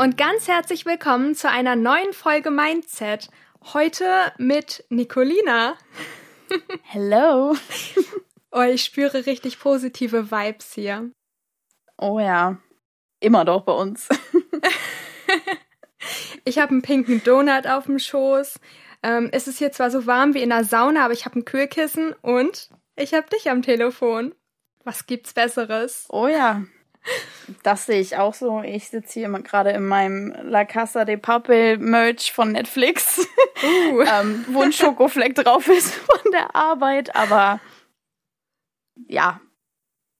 und ganz herzlich willkommen zu einer neuen Folge Mindset. Heute mit Nicolina. Hello. oh, ich spüre richtig positive Vibes hier. Oh ja, immer doch bei uns. ich habe einen pinken Donut auf dem Schoß. Ähm, es ist hier zwar so warm wie in der Sauna, aber ich habe ein Kühlkissen und ich habe dich am Telefon. Was gibt's Besseres? Oh ja. Das sehe ich auch so. Ich sitze hier gerade in meinem La Casa de Papel Merch von Netflix, uh. ähm, wo ein Schokofleck drauf ist von der Arbeit. Aber ja,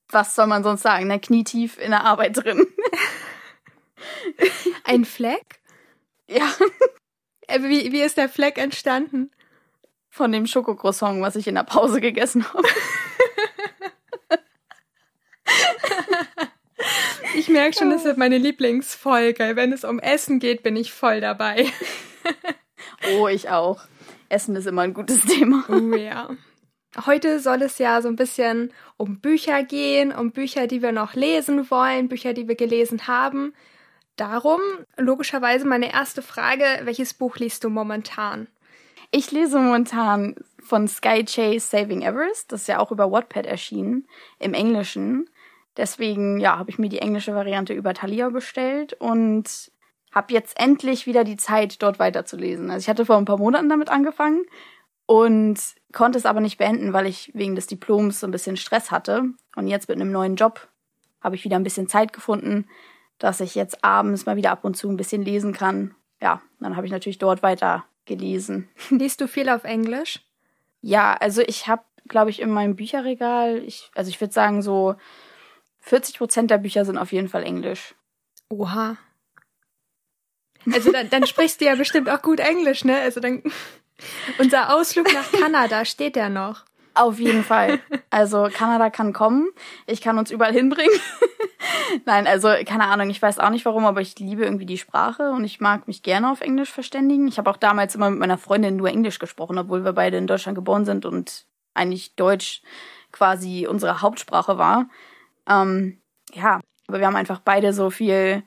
was soll man sonst sagen? Ne? Knietief in der Arbeit drin. ein Fleck? Ja. Äh, wie, wie ist der Fleck entstanden? Von dem Schokocroissant, was ich in der Pause gegessen habe. Ich merke schon, das wird meine Lieblingsfolge. Wenn es um Essen geht, bin ich voll dabei. oh, ich auch. Essen ist immer ein gutes Thema. Oh ja. Heute soll es ja so ein bisschen um Bücher gehen, um Bücher, die wir noch lesen wollen, Bücher, die wir gelesen haben. Darum logischerweise meine erste Frage, welches Buch liest du momentan? Ich lese momentan von Sky Chase Saving Everest, das ist ja auch über Wattpad erschienen, im Englischen. Deswegen, ja, habe ich mir die englische Variante über Thalia bestellt und habe jetzt endlich wieder die Zeit, dort weiterzulesen. Also ich hatte vor ein paar Monaten damit angefangen und konnte es aber nicht beenden, weil ich wegen des Diploms so ein bisschen Stress hatte. Und jetzt mit einem neuen Job habe ich wieder ein bisschen Zeit gefunden, dass ich jetzt abends mal wieder ab und zu ein bisschen lesen kann. Ja, dann habe ich natürlich dort weiter gelesen. Liest du viel auf Englisch? Ja, also ich habe, glaube ich, in meinem Bücherregal, ich, also ich würde sagen so 40 Prozent der Bücher sind auf jeden Fall Englisch. Oha. Also dann, dann sprichst du ja bestimmt auch gut Englisch, ne? Also dann unser Ausflug nach Kanada steht ja noch. Auf jeden Fall. Also Kanada kann kommen. Ich kann uns überall hinbringen. Nein, also keine Ahnung, ich weiß auch nicht warum, aber ich liebe irgendwie die Sprache und ich mag mich gerne auf Englisch verständigen. Ich habe auch damals immer mit meiner Freundin nur Englisch gesprochen, obwohl wir beide in Deutschland geboren sind und eigentlich Deutsch quasi unsere Hauptsprache war. Ähm, ja, aber wir haben einfach beide so viel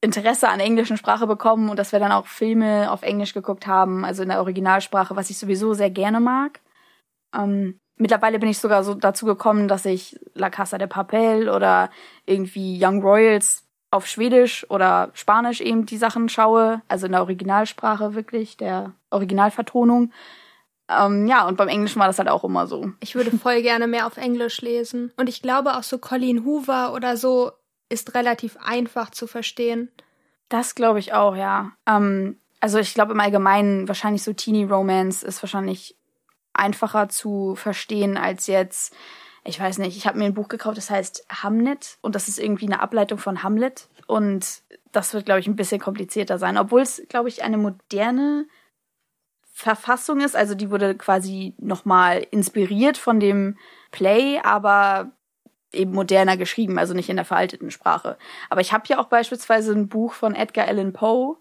Interesse an englischen Sprache bekommen und dass wir dann auch Filme auf Englisch geguckt haben, also in der Originalsprache, was ich sowieso sehr gerne mag. Ähm, mittlerweile bin ich sogar so dazu gekommen, dass ich La Casa de Papel oder irgendwie Young Royals auf Schwedisch oder Spanisch eben die Sachen schaue, also in der Originalsprache wirklich, der Originalvertonung. Ähm, ja, und beim Englischen war das halt auch immer so. Ich würde voll gerne mehr auf Englisch lesen. Und ich glaube auch so Colleen Hoover oder so ist relativ einfach zu verstehen. Das glaube ich auch, ja. Ähm, also ich glaube im Allgemeinen wahrscheinlich so Teenie Romance ist wahrscheinlich einfacher zu verstehen als jetzt, ich weiß nicht, ich habe mir ein Buch gekauft, das heißt Hamnet und das ist irgendwie eine Ableitung von Hamlet und das wird, glaube ich, ein bisschen komplizierter sein, obwohl es, glaube ich, eine moderne Verfassung ist. Also die wurde quasi nochmal inspiriert von dem Play, aber eben moderner geschrieben, also nicht in der veralteten Sprache. Aber ich habe ja auch beispielsweise ein Buch von Edgar Allan Poe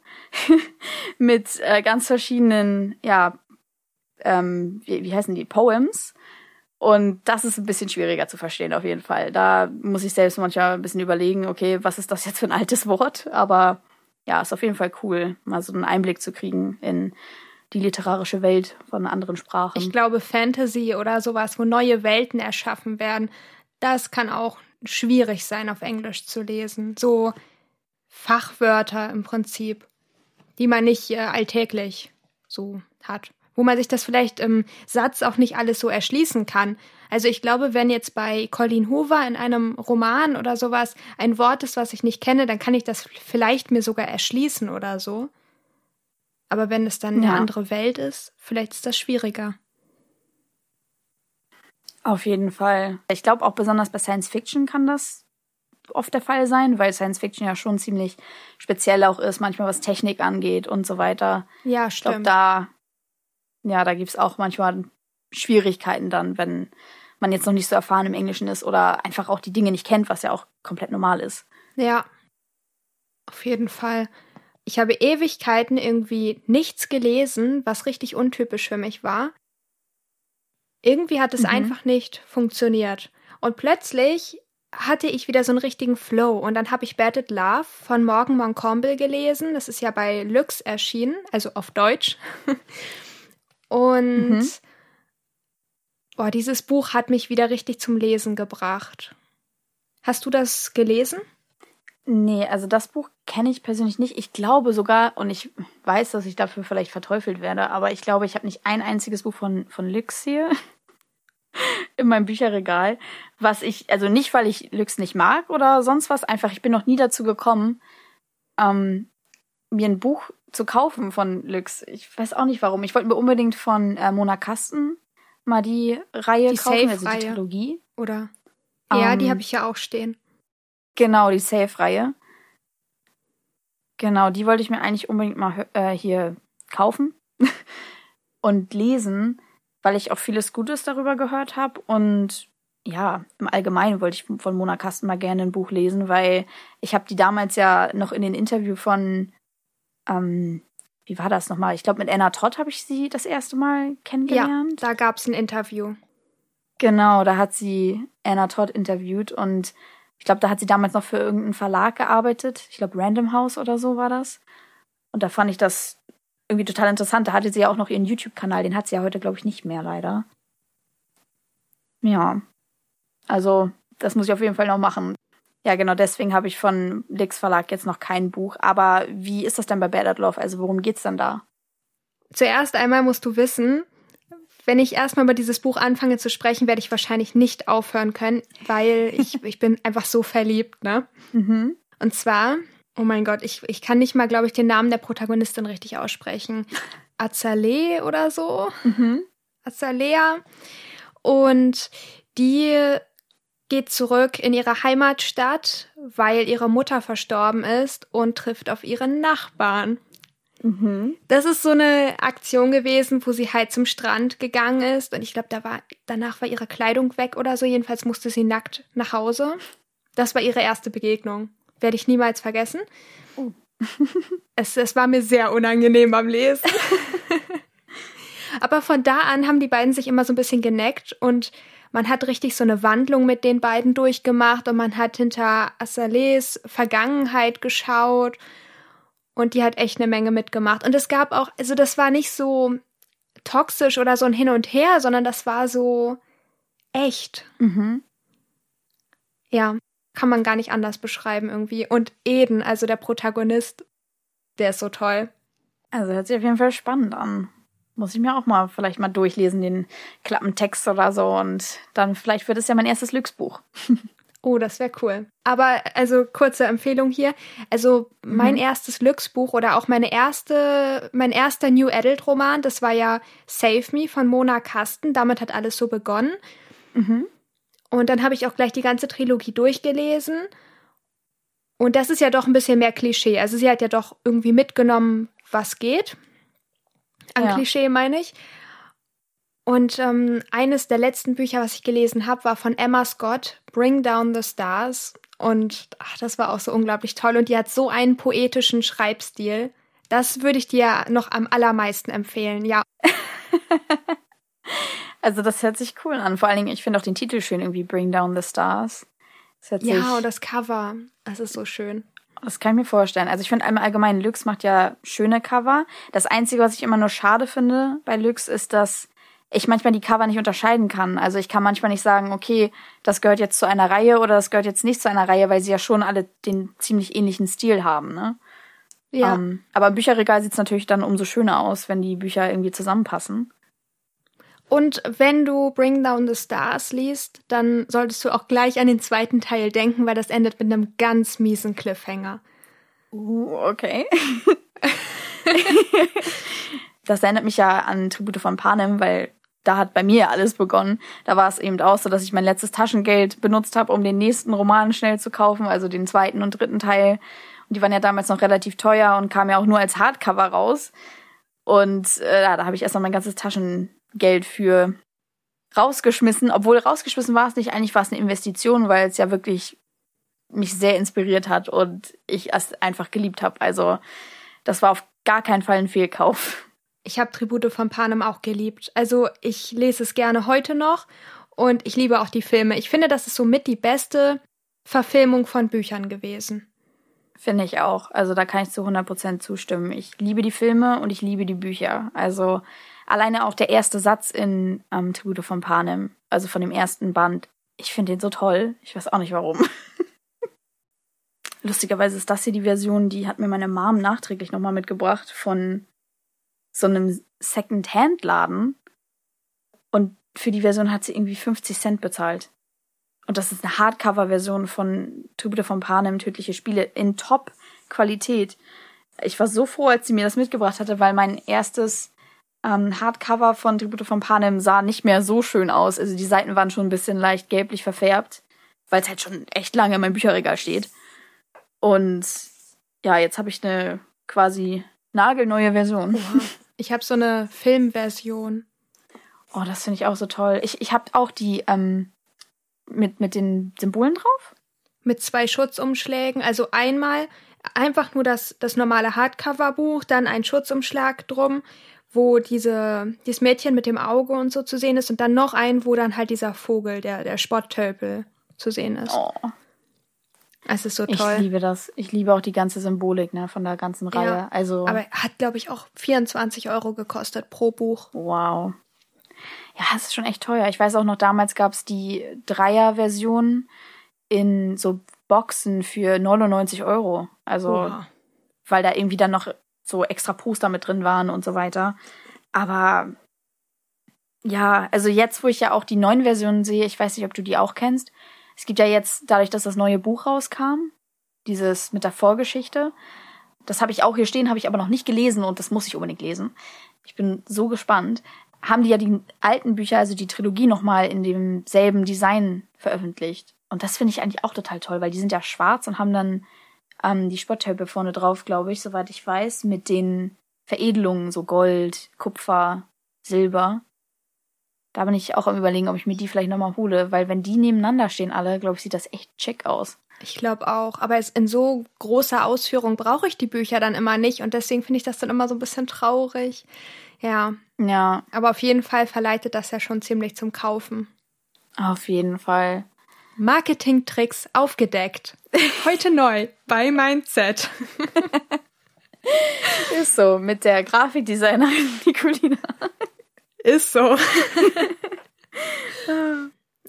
mit äh, ganz verschiedenen, ja, ähm, wie, wie heißen die, Poems. Und das ist ein bisschen schwieriger zu verstehen auf jeden Fall. Da muss ich selbst manchmal ein bisschen überlegen, okay, was ist das jetzt für ein altes Wort? Aber ja, ist auf jeden Fall cool, mal so einen Einblick zu kriegen in die literarische Welt von anderen Sprachen. Ich glaube, Fantasy oder sowas, wo neue Welten erschaffen werden, das kann auch schwierig sein, auf Englisch zu lesen. So Fachwörter im Prinzip, die man nicht äh, alltäglich so hat. Wo man sich das vielleicht im Satz auch nicht alles so erschließen kann. Also ich glaube, wenn jetzt bei Colleen Hoover in einem Roman oder sowas ein Wort ist, was ich nicht kenne, dann kann ich das vielleicht mir sogar erschließen oder so. Aber wenn es dann ja. eine andere Welt ist, vielleicht ist das schwieriger. Auf jeden Fall. Ich glaube auch besonders bei Science Fiction kann das oft der Fall sein, weil Science Fiction ja schon ziemlich speziell auch ist, manchmal was Technik angeht und so weiter. Ja, stimmt. Ich glaube, da, ja, da gibt es auch manchmal Schwierigkeiten dann, wenn man jetzt noch nicht so erfahren im Englischen ist oder einfach auch die Dinge nicht kennt, was ja auch komplett normal ist. Ja, auf jeden Fall. Ich habe Ewigkeiten irgendwie nichts gelesen, was richtig untypisch für mich war. Irgendwie hat es mhm. einfach nicht funktioniert. Und plötzlich hatte ich wieder so einen richtigen Flow. Und dann habe ich Batted Love von Morgan Moncomble gelesen. Das ist ja bei Lux erschienen, also auf Deutsch. Und mhm. boah, dieses Buch hat mich wieder richtig zum Lesen gebracht. Hast du das gelesen? Nee, also das Buch kenne ich persönlich nicht. Ich glaube sogar, und ich weiß, dass ich dafür vielleicht verteufelt werde, aber ich glaube, ich habe nicht ein einziges Buch von, von Lux hier in meinem Bücherregal, was ich, also nicht, weil ich Lux nicht mag oder sonst was, einfach, ich bin noch nie dazu gekommen, ähm, mir ein Buch zu kaufen von Lux. Ich weiß auch nicht warum. Ich wollte mir unbedingt von äh, Mona Kasten mal die Reihe die kaufen, also die Trilogie. Oder? Ja, um, die ähm, habe ich ja auch stehen. Genau, die Safe-Reihe. Genau, die wollte ich mir eigentlich unbedingt mal äh, hier kaufen und lesen, weil ich auch vieles Gutes darüber gehört habe. Und ja, im Allgemeinen wollte ich von Mona Kasten mal gerne ein Buch lesen, weil ich habe die damals ja noch in den Interview von, ähm, wie war das nochmal? Ich glaube, mit Anna Todd habe ich sie das erste Mal kennengelernt. Ja, da gab es ein Interview. Genau, da hat sie Anna Todd interviewt und ich glaube, da hat sie damals noch für irgendeinen Verlag gearbeitet. Ich glaube, Random House oder so war das. Und da fand ich das irgendwie total interessant. Da hatte sie ja auch noch ihren YouTube-Kanal. Den hat sie ja heute, glaube ich, nicht mehr, leider. Ja. Also, das muss ich auf jeden Fall noch machen. Ja, genau, deswegen habe ich von Lix Verlag jetzt noch kein Buch. Aber wie ist das denn bei Bad at Love? Also, worum geht's denn da? Zuerst einmal musst du wissen, wenn ich erstmal über dieses Buch anfange zu sprechen, werde ich wahrscheinlich nicht aufhören können, weil ich, ich bin einfach so verliebt, ne? Mhm. Und zwar, oh mein Gott, ich, ich kann nicht mal, glaube ich, den Namen der Protagonistin richtig aussprechen. Azalea oder so. Mhm. Azalea. Und die geht zurück in ihre Heimatstadt, weil ihre Mutter verstorben ist und trifft auf ihren Nachbarn. Mhm. Das ist so eine Aktion gewesen, wo sie halt zum Strand gegangen ist und ich glaube, da war danach war ihre Kleidung weg oder so. Jedenfalls musste sie nackt nach Hause. Das war ihre erste Begegnung. Werde ich niemals vergessen. Oh. es, es war mir sehr unangenehm beim Lesen. Aber von da an haben die beiden sich immer so ein bisschen geneckt und man hat richtig so eine Wandlung mit den beiden durchgemacht und man hat hinter Assales Vergangenheit geschaut und die hat echt eine Menge mitgemacht. Und es gab auch, also das war nicht so toxisch oder so ein Hin und Her, sondern das war so echt. Mhm. Ja, kann man gar nicht anders beschreiben irgendwie. Und Eden, also der Protagonist, der ist so toll. Also hört sich auf jeden Fall spannend an. Muss ich mir auch mal vielleicht mal durchlesen, den Klappentext oder so. Und dann vielleicht wird es ja mein erstes Glücksbuch. Oh, das wäre cool. Aber also kurze Empfehlung hier. Also mein mhm. erstes Glücksbuch oder auch meine erste, mein erster New Adult Roman, das war ja Save Me von Mona Kasten. Damit hat alles so begonnen. Mhm. Und dann habe ich auch gleich die ganze Trilogie durchgelesen. Und das ist ja doch ein bisschen mehr Klischee. Also sie hat ja doch irgendwie mitgenommen, was geht. An ja. Klischee meine ich. Und ähm, eines der letzten Bücher, was ich gelesen habe, war von Emma Scott, Bring Down the Stars. Und ach, das war auch so unglaublich toll. Und die hat so einen poetischen Schreibstil. Das würde ich dir noch am allermeisten empfehlen, ja. also das hört sich cool an. Vor allen Dingen, ich finde auch den Titel schön, irgendwie Bring Down the Stars. ja, und das Cover. Das ist so schön. Das kann ich mir vorstellen. Also ich finde einmal allgemein, Lux macht ja schöne Cover. Das Einzige, was ich immer nur schade finde bei Lux, ist, dass ich manchmal die Cover nicht unterscheiden kann. Also ich kann manchmal nicht sagen, okay, das gehört jetzt zu einer Reihe oder das gehört jetzt nicht zu einer Reihe, weil sie ja schon alle den ziemlich ähnlichen Stil haben, ne? Ja. Um, ähm, aber im Bücherregal sieht es natürlich dann umso schöner aus, wenn die Bücher irgendwie zusammenpassen. Und wenn du Bring Down the Stars liest, dann solltest du auch gleich an den zweiten Teil denken, weil das endet mit einem ganz miesen Cliffhanger. Uh, okay. das erinnert mich ja an Tribute von Panem, weil da hat bei mir alles begonnen. Da war es eben auch so, dass ich mein letztes Taschengeld benutzt habe, um den nächsten Roman schnell zu kaufen, also den zweiten und dritten Teil. Und die waren ja damals noch relativ teuer und kamen ja auch nur als Hardcover raus. Und äh, da habe ich erst mal mein ganzes Taschengeld für rausgeschmissen. Obwohl rausgeschmissen war es nicht, eigentlich war es eine Investition, weil es ja wirklich mich sehr inspiriert hat und ich es einfach geliebt habe. Also das war auf gar keinen Fall ein Fehlkauf. Ich habe Tribute von Panem auch geliebt. Also ich lese es gerne heute noch und ich liebe auch die Filme. Ich finde, das ist somit die beste Verfilmung von Büchern gewesen. Finde ich auch. Also da kann ich zu 100% zustimmen. Ich liebe die Filme und ich liebe die Bücher. Also alleine auch der erste Satz in ähm, Tribute von Panem, also von dem ersten Band. Ich finde den so toll. Ich weiß auch nicht warum. Lustigerweise ist das hier die Version, die hat mir meine Mom nachträglich nochmal mitgebracht von so einem Second-Hand-Laden. Und für die Version hat sie irgendwie 50 Cent bezahlt. Und das ist eine Hardcover-Version von Tribute von Panem, Tödliche Spiele, in Top-Qualität. Ich war so froh, als sie mir das mitgebracht hatte, weil mein erstes ähm, Hardcover von Tribute von Panem sah nicht mehr so schön aus. Also die Seiten waren schon ein bisschen leicht gelblich verfärbt, weil es halt schon echt lange in meinem Bücherregal steht. Und ja, jetzt habe ich eine quasi nagelneue Version. Ich habe so eine Filmversion. Oh, das finde ich auch so toll. Ich, ich habe auch die ähm, mit, mit den Symbolen drauf? Mit zwei Schutzumschlägen. Also einmal einfach nur das, das normale Hardcover-Buch, dann ein Schutzumschlag drum, wo diese, dieses Mädchen mit dem Auge und so zu sehen ist und dann noch ein, wo dann halt dieser Vogel, der, der Spotttölpel zu sehen ist. Oh. Es ist so toll. Ich liebe das. Ich liebe auch die ganze Symbolik ne, von der ganzen Reihe. Ja, also, aber hat, glaube ich, auch 24 Euro gekostet pro Buch. Wow. Ja, es ist schon echt teuer. Ich weiß auch noch, damals gab es die Dreier-Version in so Boxen für 99 Euro. Also, Oha. weil da irgendwie dann noch so extra Poster mit drin waren und so weiter. Aber ja, also jetzt, wo ich ja auch die neuen Versionen sehe, ich weiß nicht, ob du die auch kennst. Es gibt ja jetzt, dadurch, dass das neue Buch rauskam, dieses mit der Vorgeschichte, das habe ich auch hier stehen, habe ich aber noch nicht gelesen und das muss ich unbedingt lesen. Ich bin so gespannt haben die ja die alten Bücher, also die Trilogie nochmal in demselben Design veröffentlicht. Und das finde ich eigentlich auch total toll, weil die sind ja schwarz und haben dann ähm, die Spottöpfe vorne drauf, glaube ich, soweit ich weiß, mit den Veredelungen, so Gold, Kupfer, Silber. Da bin ich auch am überlegen, ob ich mir die vielleicht nochmal hole, weil wenn die nebeneinander stehen alle, glaube ich, sieht das echt schick aus. Ich glaube auch, aber in so großer Ausführung brauche ich die Bücher dann immer nicht und deswegen finde ich das dann immer so ein bisschen traurig. Ja. Ja. Aber auf jeden Fall verleitet das ja schon ziemlich zum Kaufen. Auf jeden Fall. Marketingtricks aufgedeckt. Heute neu bei Mindset. Ist so, mit der Grafikdesignerin Nicolina. Ist so.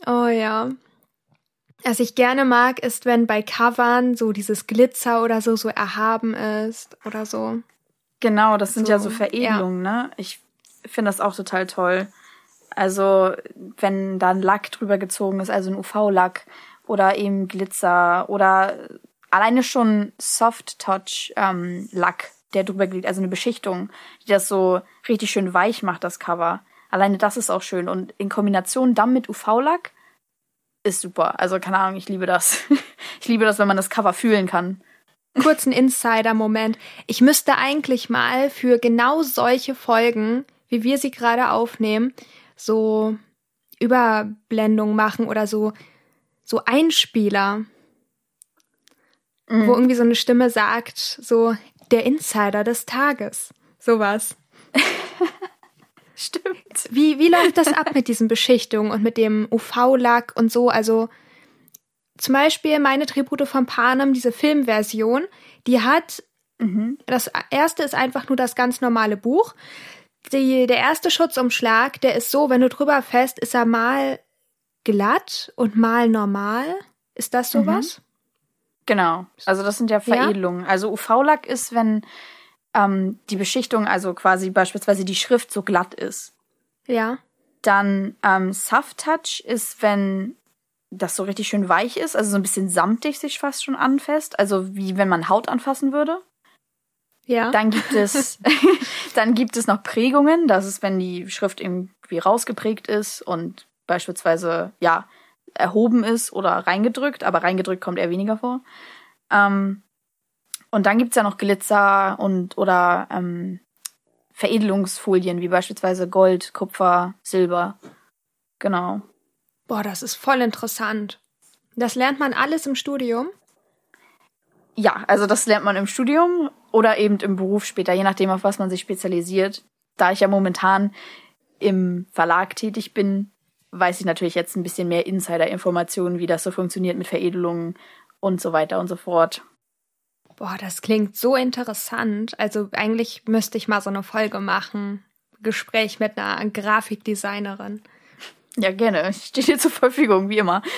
oh ja. Was ich gerne mag, ist, wenn bei Covern so dieses Glitzer oder so so erhaben ist oder so. Genau, das sind so, ja so Veredelungen, ja. ne? Ich finde das auch total toll. Also, wenn da ein Lack drüber gezogen ist, also ein UV-Lack oder eben Glitzer oder alleine schon Soft-Touch-Lack, ähm, der drüber liegt, also eine Beschichtung, die das so richtig schön weich macht, das Cover. Alleine das ist auch schön. Und in Kombination dann mit UV-Lack ist super. Also, keine Ahnung, ich liebe das. ich liebe das, wenn man das Cover fühlen kann kurzen Insider-Moment. Ich müsste eigentlich mal für genau solche Folgen, wie wir sie gerade aufnehmen, so Überblendung machen oder so, so Einspieler, mhm. wo irgendwie so eine Stimme sagt, so der Insider des Tages. Sowas. Stimmt. Wie, wie läuft das ab mit diesen Beschichtungen und mit dem UV-Lack und so? Also, zum Beispiel meine Tribute von Panem, diese Filmversion, die hat, mhm. das erste ist einfach nur das ganz normale Buch. Die, der erste Schutzumschlag, der ist so, wenn du drüber fest, ist er mal glatt und mal normal. Ist das sowas? Mhm. Genau. Also das sind ja Veredelungen. Ja? Also UV-Lack ist, wenn ähm, die Beschichtung, also quasi beispielsweise die Schrift so glatt ist. Ja. Dann ähm, Soft Touch ist, wenn das so richtig schön weich ist, also so ein bisschen samtig sich fast schon anfasst, also wie wenn man Haut anfassen würde. Ja. Dann gibt es, dann gibt es noch Prägungen, das ist, wenn die Schrift irgendwie rausgeprägt ist und beispielsweise, ja, erhoben ist oder reingedrückt, aber reingedrückt kommt eher weniger vor. Ähm, und dann gibt's ja noch Glitzer und oder ähm, Veredelungsfolien, wie beispielsweise Gold, Kupfer, Silber. Genau. Boah, das ist voll interessant. Das lernt man alles im Studium? Ja, also das lernt man im Studium oder eben im Beruf später, je nachdem, auf was man sich spezialisiert. Da ich ja momentan im Verlag tätig bin, weiß ich natürlich jetzt ein bisschen mehr Insider-Informationen, wie das so funktioniert mit Veredelungen und so weiter und so fort. Boah, das klingt so interessant. Also eigentlich müsste ich mal so eine Folge machen. Gespräch mit einer Grafikdesignerin. Ja, gerne. Ich stehe dir zur Verfügung, wie immer.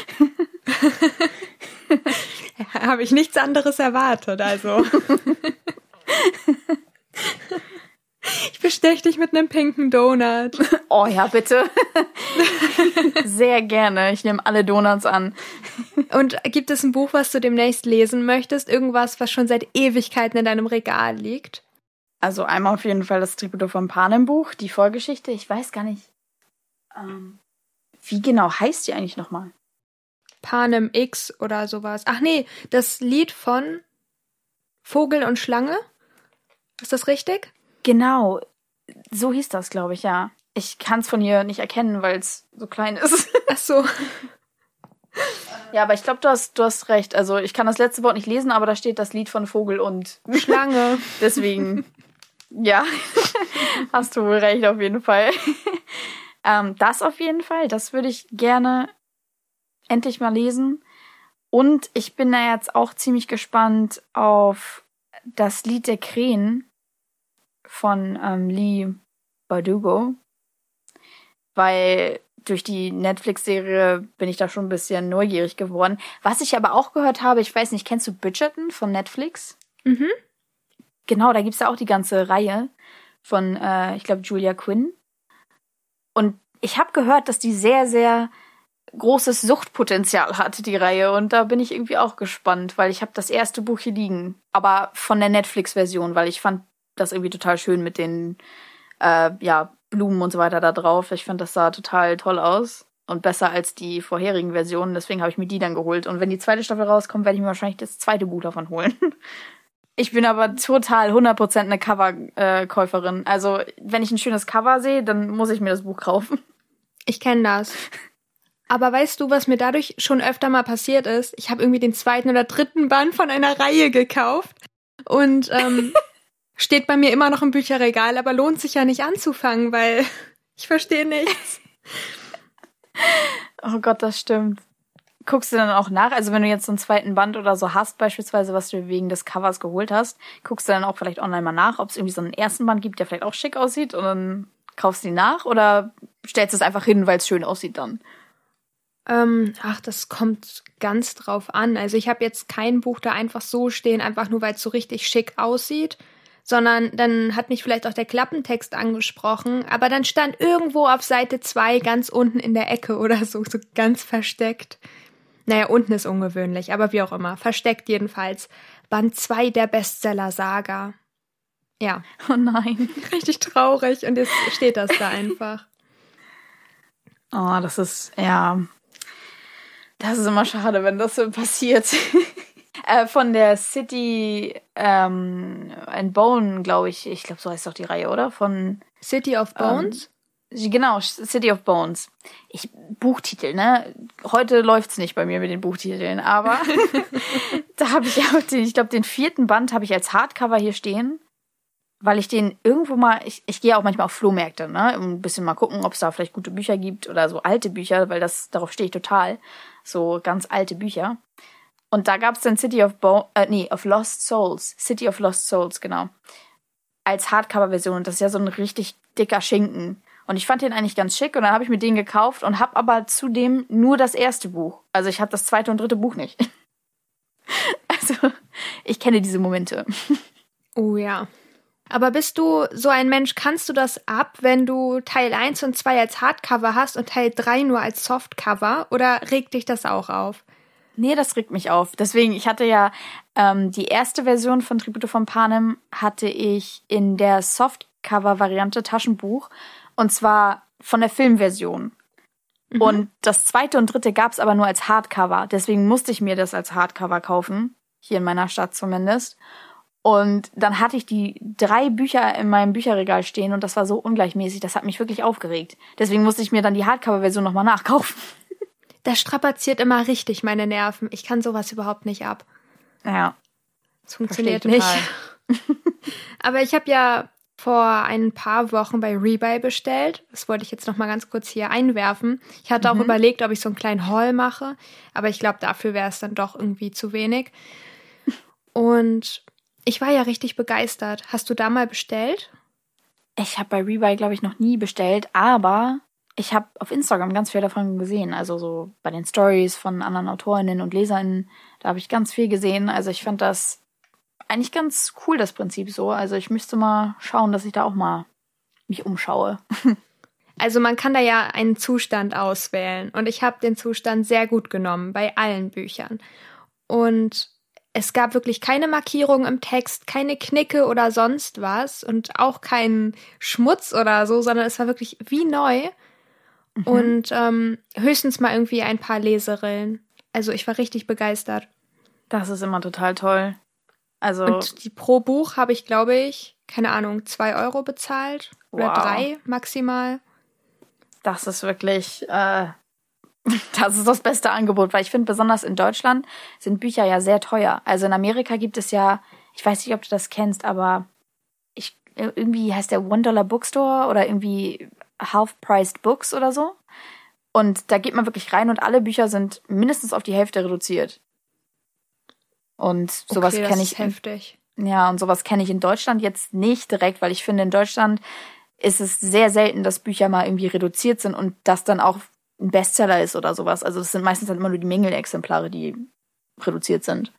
Habe ich nichts anderes erwartet, also. Ich bestech dich mit einem pinken Donut. Oh ja, bitte. Sehr gerne. Ich nehme alle Donuts an. Und gibt es ein Buch, was du demnächst lesen möchtest? Irgendwas, was schon seit Ewigkeiten in deinem Regal liegt? Also einmal auf jeden Fall das Tributo von Panem Buch, die Vorgeschichte. Ich weiß gar nicht. Ähm, wie genau heißt die eigentlich nochmal? Panem X oder sowas. Ach nee, das Lied von Vogel und Schlange. Ist das richtig? Genau, so hieß das, glaube ich, ja. Ich kann es von hier nicht erkennen, weil es so klein ist. Ach so. Ja, aber ich glaube, du hast, du hast recht. Also ich kann das letzte Wort nicht lesen, aber da steht das Lied von Vogel und Schlange. Deswegen, ja, hast du wohl recht auf jeden Fall. ähm, das auf jeden Fall, das würde ich gerne endlich mal lesen. Und ich bin da jetzt auch ziemlich gespannt auf das Lied der Krähen von ähm, Lee Bardugo, weil durch die Netflix-Serie bin ich da schon ein bisschen neugierig geworden. Was ich aber auch gehört habe, ich weiß nicht, kennst du Bridgerton von Netflix? Mhm. Genau, da gibt's ja auch die ganze Reihe von, äh, ich glaube, Julia Quinn. Und ich habe gehört, dass die sehr, sehr großes Suchtpotenzial hat, die Reihe. Und da bin ich irgendwie auch gespannt, weil ich habe das erste Buch hier liegen. Aber von der Netflix-Version, weil ich fand das irgendwie total schön mit den äh, ja, Blumen und so weiter da drauf. Ich fand, das sah total toll aus und besser als die vorherigen Versionen. Deswegen habe ich mir die dann geholt. Und wenn die zweite Staffel rauskommt, werde ich mir wahrscheinlich das zweite Buch davon holen. Ich bin aber total 100% eine Coverkäuferin. Also, wenn ich ein schönes Cover sehe, dann muss ich mir das Buch kaufen. Ich kenne das. Aber weißt du, was mir dadurch schon öfter mal passiert ist? Ich habe irgendwie den zweiten oder dritten Band von einer Reihe gekauft. Und ähm, Steht bei mir immer noch im Bücherregal, aber lohnt sich ja nicht anzufangen, weil ich verstehe nichts. oh Gott, das stimmt. Guckst du dann auch nach? Also wenn du jetzt so einen zweiten Band oder so hast, beispielsweise, was du wegen des Covers geholt hast, guckst du dann auch vielleicht online mal nach, ob es irgendwie so einen ersten Band gibt, der vielleicht auch schick aussieht und dann kaufst du ihn nach oder stellst du es einfach hin, weil es schön aussieht dann? Ähm, ach, das kommt ganz drauf an. Also ich habe jetzt kein Buch da einfach so stehen, einfach nur weil es so richtig schick aussieht sondern dann hat mich vielleicht auch der Klappentext angesprochen, aber dann stand irgendwo auf Seite 2 ganz unten in der Ecke oder so, so ganz versteckt. Naja, unten ist ungewöhnlich, aber wie auch immer, versteckt jedenfalls. Band 2 der Bestseller-Saga. Ja. Oh nein. Richtig traurig und jetzt steht das da einfach. Oh, das ist, ja. Das ist immer schade, wenn das so passiert. Äh, von der City ähm, and Bone, glaube ich. Ich glaube, so heißt doch die Reihe, oder? Von City of Bones? Ähm, genau, City of Bones. Ich Buchtitel, ne? Heute läuft's nicht bei mir mit den Buchtiteln, aber da habe ich auch den, ich glaube, den vierten Band habe ich als Hardcover hier stehen weil ich den irgendwo mal, ich, ich gehe auch manchmal auf Flohmärkte, ne, ein bisschen mal gucken, ob es da vielleicht gute Bücher gibt oder so alte Bücher, weil das darauf stehe ich total, so ganz alte Bücher. Und da gab es dann City of Bo äh, nee, of Lost Souls. City of Lost Souls, genau. Als Hardcover-Version. Und das ist ja so ein richtig dicker Schinken. Und ich fand den eigentlich ganz schick und dann habe ich mir den gekauft und habe aber zudem nur das erste Buch. Also ich habe das zweite und dritte Buch nicht. also ich kenne diese Momente. Oh ja. Aber bist du so ein Mensch, kannst du das ab, wenn du Teil 1 und 2 als Hardcover hast und Teil 3 nur als Softcover? Oder regt dich das auch auf? Nee, das regt mich auf. Deswegen, ich hatte ja ähm, die erste Version von Tribute von Panem hatte ich in der Softcover-Variante Taschenbuch und zwar von der Filmversion. Mhm. Und das zweite und dritte gab's aber nur als Hardcover. Deswegen musste ich mir das als Hardcover kaufen. Hier in meiner Stadt zumindest. Und dann hatte ich die drei Bücher in meinem Bücherregal stehen und das war so ungleichmäßig, das hat mich wirklich aufgeregt. Deswegen musste ich mir dann die Hardcover-Version nochmal nachkaufen. Das strapaziert immer richtig meine Nerven. Ich kann sowas überhaupt nicht ab. Ja. Das funktioniert nicht. Aber ich habe ja vor ein paar Wochen bei Rebuy bestellt. Das wollte ich jetzt noch mal ganz kurz hier einwerfen. Ich hatte mhm. auch überlegt, ob ich so einen kleinen Haul mache, aber ich glaube, dafür wäre es dann doch irgendwie zu wenig. Und ich war ja richtig begeistert. Hast du da mal bestellt? Ich habe bei Rebuy, glaube ich, noch nie bestellt, aber ich habe auf Instagram ganz viel davon gesehen. Also so bei den Stories von anderen Autorinnen und Leserinnen, da habe ich ganz viel gesehen. Also ich fand das eigentlich ganz cool, das Prinzip so. Also ich müsste mal schauen, dass ich da auch mal mich umschaue. Also man kann da ja einen Zustand auswählen und ich habe den Zustand sehr gut genommen bei allen Büchern. Und es gab wirklich keine Markierung im Text, keine Knicke oder sonst was und auch keinen Schmutz oder so, sondern es war wirklich wie neu. Mhm. Und ähm, höchstens mal irgendwie ein paar Leserillen. Also ich war richtig begeistert. Das ist immer total toll. Also und die pro Buch habe ich, glaube ich, keine Ahnung, zwei Euro bezahlt oder wow. drei maximal. Das ist wirklich, äh, das ist das beste Angebot, weil ich finde, besonders in Deutschland sind Bücher ja sehr teuer. Also in Amerika gibt es ja, ich weiß nicht, ob du das kennst, aber ich irgendwie heißt der One Dollar Bookstore oder irgendwie Half-Priced Books oder so. Und da geht man wirklich rein und alle Bücher sind mindestens auf die Hälfte reduziert. Und sowas okay, kenne ich. heftig. Ja, und sowas kenne ich in Deutschland jetzt nicht direkt, weil ich finde, in Deutschland ist es sehr selten, dass Bücher mal irgendwie reduziert sind und das dann auch ein Bestseller ist oder sowas. Also es sind meistens dann immer nur die Mängelexemplare, die reduziert sind.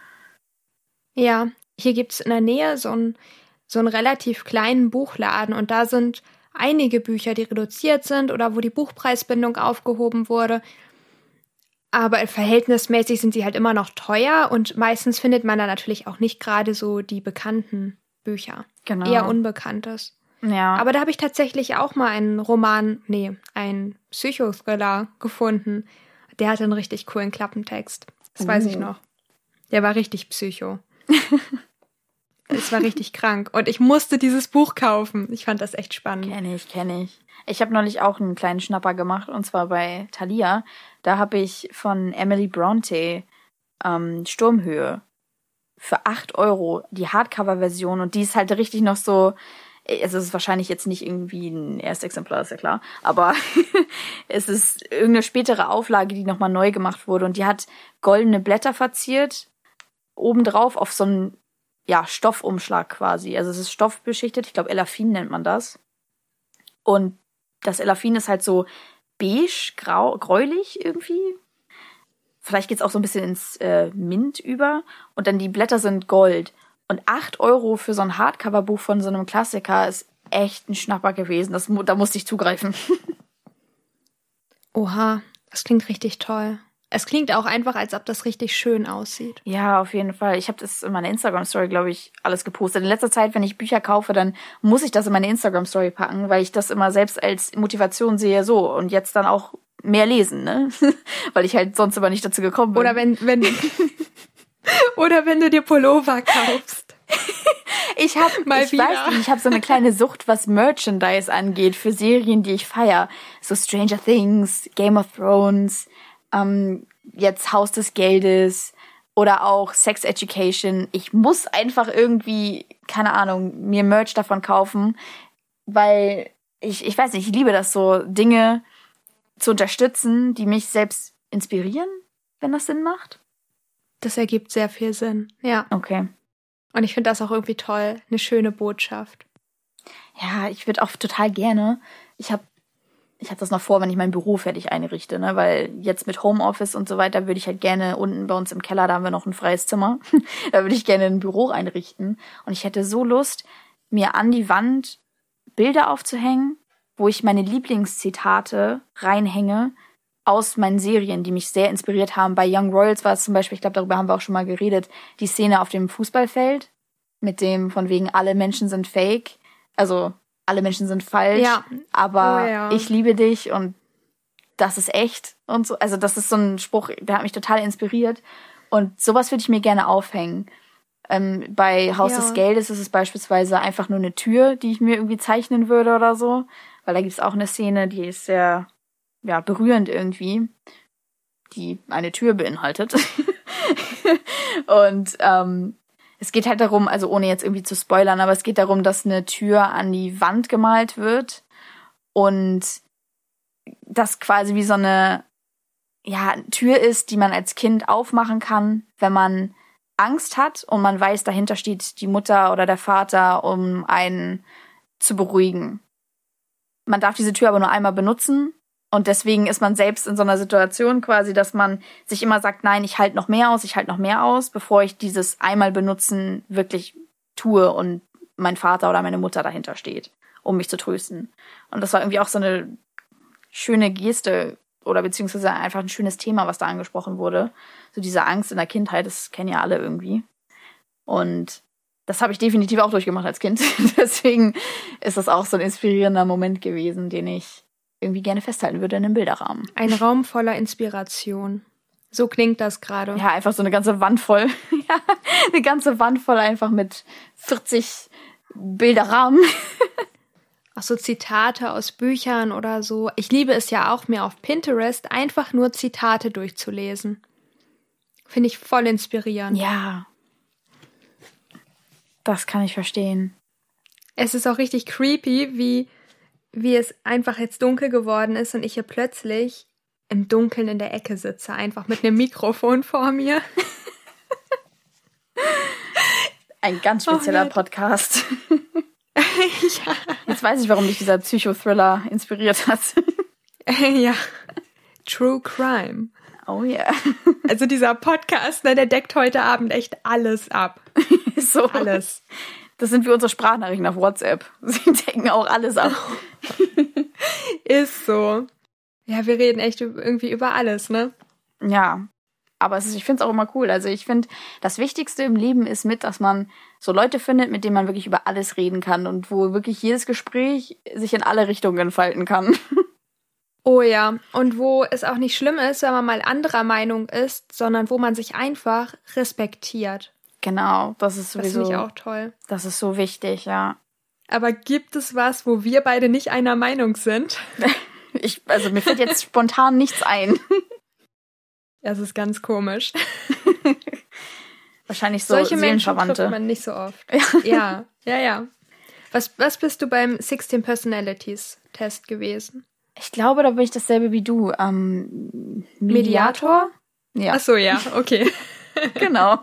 Ja, hier gibt es in der Nähe so einen, so einen relativ kleinen Buchladen und da sind einige Bücher, die reduziert sind oder wo die Buchpreisbindung aufgehoben wurde. Aber verhältnismäßig sind sie halt immer noch teuer und meistens findet man da natürlich auch nicht gerade so die bekannten Bücher. Genau. Eher Unbekanntes. Ja. Aber da habe ich tatsächlich auch mal einen Roman, nee, einen Psychothriller gefunden. Der hatte einen richtig coolen Klappentext. Das uh. weiß ich uh. noch. Der war richtig psycho. Es war richtig krank. Und ich musste dieses Buch kaufen. Ich fand das echt spannend. Kenne ich, kenne ich. Ich habe neulich auch einen kleinen Schnapper gemacht, und zwar bei Thalia. Da habe ich von Emily Bronte ähm, Sturmhöhe für acht Euro die Hardcover-Version. Und die ist halt richtig noch so. Es ist wahrscheinlich jetzt nicht irgendwie ein Erstexemplar, ist ja klar. Aber es ist irgendeine spätere Auflage, die nochmal neu gemacht wurde. Und die hat goldene Blätter verziert. Obendrauf auf so einem ja, Stoffumschlag quasi. Also es ist stoffbeschichtet, ich glaube Elafin nennt man das. Und das Elafin ist halt so beige, grau, gräulich irgendwie. Vielleicht geht's auch so ein bisschen ins äh, Mint über. Und dann die Blätter sind Gold. Und acht Euro für so ein Hardcover-Buch von so einem Klassiker ist echt ein Schnapper gewesen. Das, da musste ich zugreifen. Oha, das klingt richtig toll. Es klingt auch einfach, als ob das richtig schön aussieht. Ja, auf jeden Fall. Ich habe das in meiner Instagram-Story, glaube ich, alles gepostet. In letzter Zeit, wenn ich Bücher kaufe, dann muss ich das in meine Instagram-Story packen, weil ich das immer selbst als Motivation sehe, so und jetzt dann auch mehr lesen, ne? weil ich halt sonst immer nicht dazu gekommen bin. Oder wenn, wenn, oder wenn du dir Pullover kaufst. ich habe ich wieder. weiß nicht, ich habe so eine kleine Sucht, was Merchandise angeht für Serien, die ich feier. So Stranger Things, Game of Thrones, ähm, jetzt Haus des Geldes oder auch Sex Education. Ich muss einfach irgendwie, keine Ahnung, mir Merch davon kaufen, weil ich, ich weiß nicht, ich liebe das so, Dinge zu unterstützen, die mich selbst inspirieren, wenn das Sinn macht. Das ergibt sehr viel Sinn, ja. Okay. Und ich finde das auch irgendwie toll, eine schöne Botschaft. Ja, ich würde auch total gerne. Ich habe ich habe das noch vor, wenn ich mein Büro fertig einrichte, ne? Weil jetzt mit Homeoffice und so weiter würde ich halt gerne unten bei uns im Keller, da haben wir noch ein freies Zimmer, da würde ich gerne ein Büro einrichten. Und ich hätte so Lust, mir an die Wand Bilder aufzuhängen, wo ich meine Lieblingszitate reinhänge aus meinen Serien, die mich sehr inspiriert haben. Bei Young Royals war es zum Beispiel, ich glaube, darüber haben wir auch schon mal geredet, die Szene auf dem Fußballfeld mit dem von wegen alle Menschen sind fake. Also alle Menschen sind falsch, ja. aber oh, ja. ich liebe dich und das ist echt und so. Also das ist so ein Spruch, der hat mich total inspiriert und sowas würde ich mir gerne aufhängen. Ähm, bei Haus ja. des Geldes ist es beispielsweise einfach nur eine Tür, die ich mir irgendwie zeichnen würde oder so, weil da gibt es auch eine Szene, die ist sehr ja berührend irgendwie, die eine Tür beinhaltet und ähm, es geht halt darum, also ohne jetzt irgendwie zu spoilern, aber es geht darum, dass eine Tür an die Wand gemalt wird und das quasi wie so eine ja, Tür ist, die man als Kind aufmachen kann, wenn man Angst hat und man weiß, dahinter steht die Mutter oder der Vater, um einen zu beruhigen. Man darf diese Tür aber nur einmal benutzen und deswegen ist man selbst in so einer Situation quasi, dass man sich immer sagt, nein, ich halte noch mehr aus, ich halte noch mehr aus, bevor ich dieses einmal benutzen wirklich tue und mein Vater oder meine Mutter dahinter steht, um mich zu trösten. Und das war irgendwie auch so eine schöne Geste oder beziehungsweise einfach ein schönes Thema, was da angesprochen wurde. So diese Angst in der Kindheit, das kennen ja alle irgendwie. Und das habe ich definitiv auch durchgemacht als Kind. Deswegen ist das auch so ein inspirierender Moment gewesen, den ich irgendwie gerne festhalten würde in einem Bilderrahmen. Ein Raum voller Inspiration. So klingt das gerade. Ja, einfach so eine ganze Wand voll. ja, eine ganze Wand voll einfach mit 40 Bilderrahmen. Auch so Zitate aus Büchern oder so. Ich liebe es ja auch, mir auf Pinterest einfach nur Zitate durchzulesen. Finde ich voll inspirierend. Ja. Das kann ich verstehen. Es ist auch richtig creepy, wie, wie es einfach jetzt dunkel geworden ist und ich hier plötzlich im Dunkeln in der Ecke sitze, einfach mit einem Mikrofon vor mir. Ein ganz spezieller oh, Podcast. ja. Jetzt weiß ich, warum dich dieser Psychothriller inspiriert hat. ja. True Crime. Oh ja. Yeah. Also dieser Podcast, ne, der deckt heute Abend echt alles ab. so. Alles. Das sind wie unsere Sprachnachrichten auf WhatsApp. Sie decken auch alles ab. Ist so. Ja, wir reden echt irgendwie über alles, ne? Ja. Aber ist, ich finde es auch immer cool. Also ich finde, das Wichtigste im Leben ist mit, dass man so Leute findet, mit denen man wirklich über alles reden kann und wo wirklich jedes Gespräch sich in alle Richtungen entfalten kann. Oh ja, und wo es auch nicht schlimm ist, wenn man mal anderer Meinung ist, sondern wo man sich einfach respektiert. Genau, das ist sowieso. Das finde ich auch toll. Das ist so wichtig, ja. Aber gibt es was, wo wir beide nicht einer Meinung sind? ich, also mir fällt jetzt spontan nichts ein. Es ist ganz komisch. Wahrscheinlich so Solche Menschen trifft man nicht so oft. Ja, ja, ja. Was, was bist du beim 16 Personalities Test gewesen? Ich glaube, da bin ich dasselbe wie du. Ähm, Mediator? Ja. Ach so, ja, okay. genau.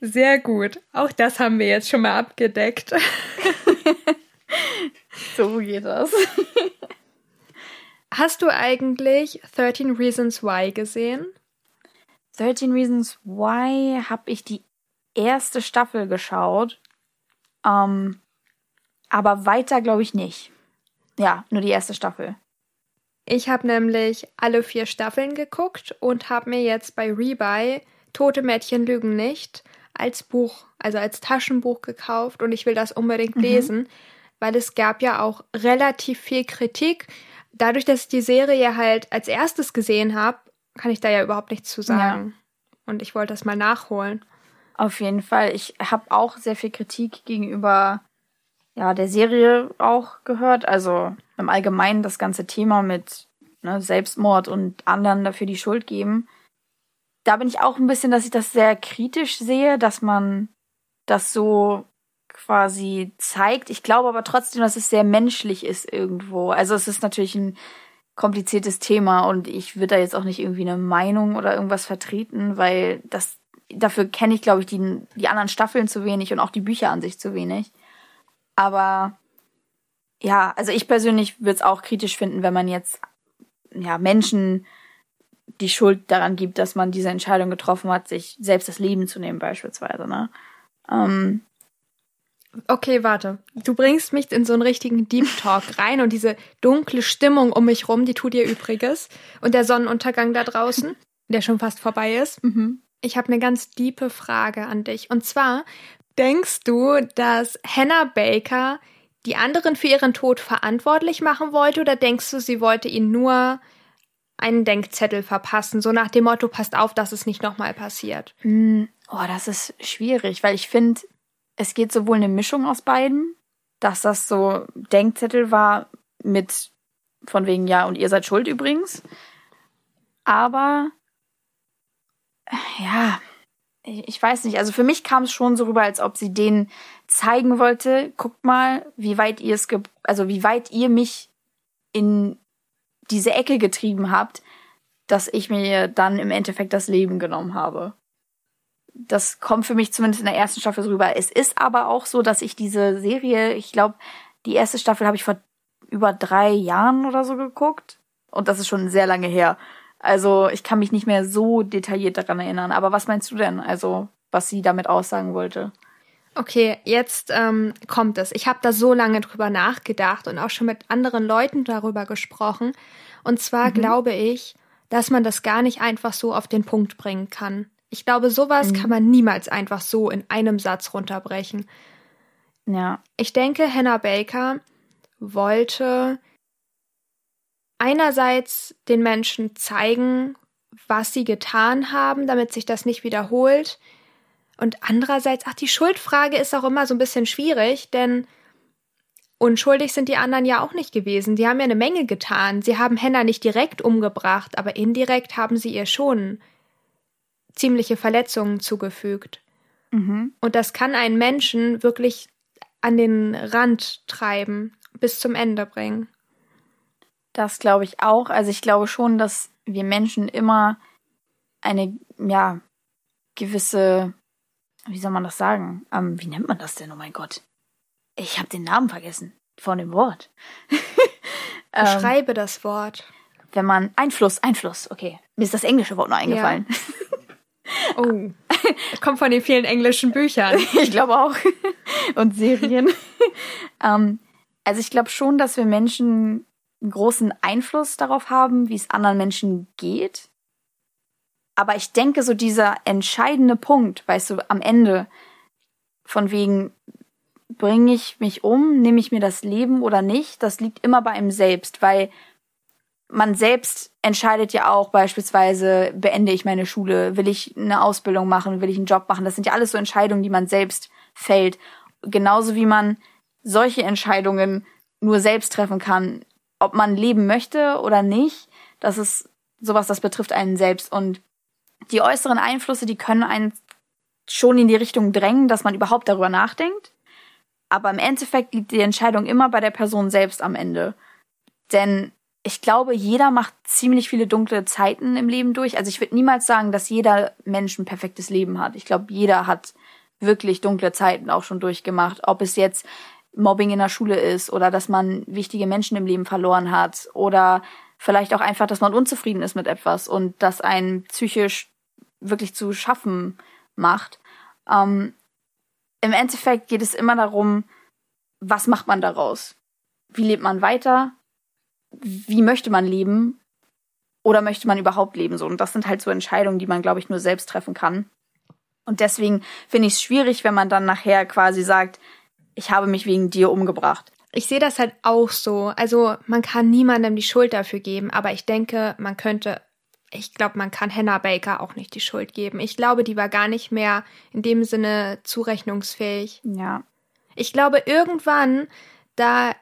Sehr gut. Auch das haben wir jetzt schon mal abgedeckt. so geht das. Hast du eigentlich 13 Reasons Why gesehen? 13 Reasons Why habe ich die erste Staffel geschaut. Ähm, aber weiter glaube ich nicht. Ja, nur die erste Staffel. Ich habe nämlich alle vier Staffeln geguckt und habe mir jetzt bei Rebuy Tote Mädchen lügen nicht als Buch, also als Taschenbuch gekauft und ich will das unbedingt mhm. lesen, weil es gab ja auch relativ viel Kritik dadurch, dass ich die Serie halt als erstes gesehen habe, kann ich da ja überhaupt nichts zu sagen. Ja. Und ich wollte das mal nachholen. Auf jeden Fall. Ich habe auch sehr viel Kritik gegenüber ja, der Serie auch gehört. Also im Allgemeinen das ganze Thema mit ne, Selbstmord und anderen dafür die Schuld geben. Da bin ich auch ein bisschen, dass ich das sehr kritisch sehe, dass man das so quasi zeigt. Ich glaube aber trotzdem, dass es sehr menschlich ist irgendwo. Also es ist natürlich ein kompliziertes Thema und ich würde da jetzt auch nicht irgendwie eine Meinung oder irgendwas vertreten, weil das dafür kenne ich glaube ich die die anderen Staffeln zu wenig und auch die Bücher an sich zu wenig. Aber ja, also ich persönlich würde es auch kritisch finden, wenn man jetzt ja Menschen die Schuld daran gibt, dass man diese Entscheidung getroffen hat, sich selbst das Leben zu nehmen beispielsweise. Ne? Ähm, Okay, warte. Du bringst mich in so einen richtigen Deep Talk rein und diese dunkle Stimmung um mich rum, die tut dir Übriges. Und der Sonnenuntergang da draußen, der schon fast vorbei ist. Mhm. Ich habe eine ganz diepe Frage an dich. Und zwar, denkst du, dass Hannah Baker die anderen für ihren Tod verantwortlich machen wollte oder denkst du, sie wollte ihnen nur einen Denkzettel verpassen, so nach dem Motto, passt auf, dass es nicht nochmal passiert? Mm, oh, das ist schwierig, weil ich finde, es geht sowohl eine Mischung aus beiden, dass das so Denkzettel war mit von wegen ja und ihr seid schuld übrigens. Aber ja, ich weiß nicht, also für mich kam es schon so rüber, als ob sie denen zeigen wollte, guckt mal, wie weit ihr es, also wie weit ihr mich in diese Ecke getrieben habt, dass ich mir dann im Endeffekt das Leben genommen habe. Das kommt für mich zumindest in der ersten Staffel so rüber. Es ist aber auch so, dass ich diese Serie, ich glaube, die erste Staffel habe ich vor über drei Jahren oder so geguckt. Und das ist schon sehr lange her. Also ich kann mich nicht mehr so detailliert daran erinnern. Aber was meinst du denn? Also was sie damit aussagen wollte? Okay, jetzt ähm, kommt es. Ich habe da so lange drüber nachgedacht und auch schon mit anderen Leuten darüber gesprochen. Und zwar mhm. glaube ich, dass man das gar nicht einfach so auf den Punkt bringen kann. Ich glaube, sowas mhm. kann man niemals einfach so in einem Satz runterbrechen. Ja. Ich denke, Hannah Baker wollte einerseits den Menschen zeigen, was sie getan haben, damit sich das nicht wiederholt. Und andererseits, ach, die Schuldfrage ist auch immer so ein bisschen schwierig, denn unschuldig sind die anderen ja auch nicht gewesen. Sie haben ja eine Menge getan. Sie haben Henna nicht direkt umgebracht, aber indirekt haben sie ihr schon ziemliche Verletzungen zugefügt. Mhm. Und das kann einen Menschen wirklich an den Rand treiben, bis zum Ende bringen. Das glaube ich auch. Also ich glaube schon, dass wir Menschen immer eine, ja, gewisse, wie soll man das sagen? Ähm, wie nennt man das denn? Oh mein Gott. Ich habe den Namen vergessen von dem Wort. Ähm, Beschreibe ähm, das Wort. Wenn man Einfluss, Einfluss, okay. Mir ist das englische Wort noch eingefallen. Ja. Oh. Kommt von den vielen englischen Büchern. ich glaube auch. Und Serien. ähm, also ich glaube schon, dass wir Menschen großen Einfluss darauf haben, wie es anderen Menschen geht. Aber ich denke, so dieser entscheidende Punkt, weißt du, am Ende, von wegen, bringe ich mich um, nehme ich mir das Leben oder nicht, das liegt immer bei einem selbst, weil man selbst entscheidet ja auch beispielsweise, beende ich meine Schule, will ich eine Ausbildung machen, will ich einen Job machen. Das sind ja alles so Entscheidungen, die man selbst fällt. Genauso wie man solche Entscheidungen nur selbst treffen kann, ob man leben möchte oder nicht. Das ist sowas, das betrifft einen selbst. Und die äußeren Einflüsse, die können einen schon in die Richtung drängen, dass man überhaupt darüber nachdenkt. Aber im Endeffekt liegt die Entscheidung immer bei der Person selbst am Ende. Denn ich glaube, jeder macht ziemlich viele dunkle Zeiten im Leben durch. Also ich würde niemals sagen, dass jeder Mensch ein perfektes Leben hat. Ich glaube, jeder hat wirklich dunkle Zeiten auch schon durchgemacht. Ob es jetzt Mobbing in der Schule ist oder dass man wichtige Menschen im Leben verloren hat oder vielleicht auch einfach, dass man unzufrieden ist mit etwas und das einen psychisch wirklich zu schaffen macht. Ähm, im Endeffekt geht es immer darum, was macht man daraus? Wie lebt man weiter? Wie möchte man leben? Oder möchte man überhaupt leben? So, und das sind halt so Entscheidungen, die man, glaube ich, nur selbst treffen kann. Und deswegen finde ich es schwierig, wenn man dann nachher quasi sagt, ich habe mich wegen dir umgebracht. Ich sehe das halt auch so. Also man kann niemandem die Schuld dafür geben, aber ich denke, man könnte ich glaube, man kann Hannah Baker auch nicht die Schuld geben. Ich glaube, die war gar nicht mehr in dem Sinne zurechnungsfähig. Ja. Ich glaube, irgendwann, da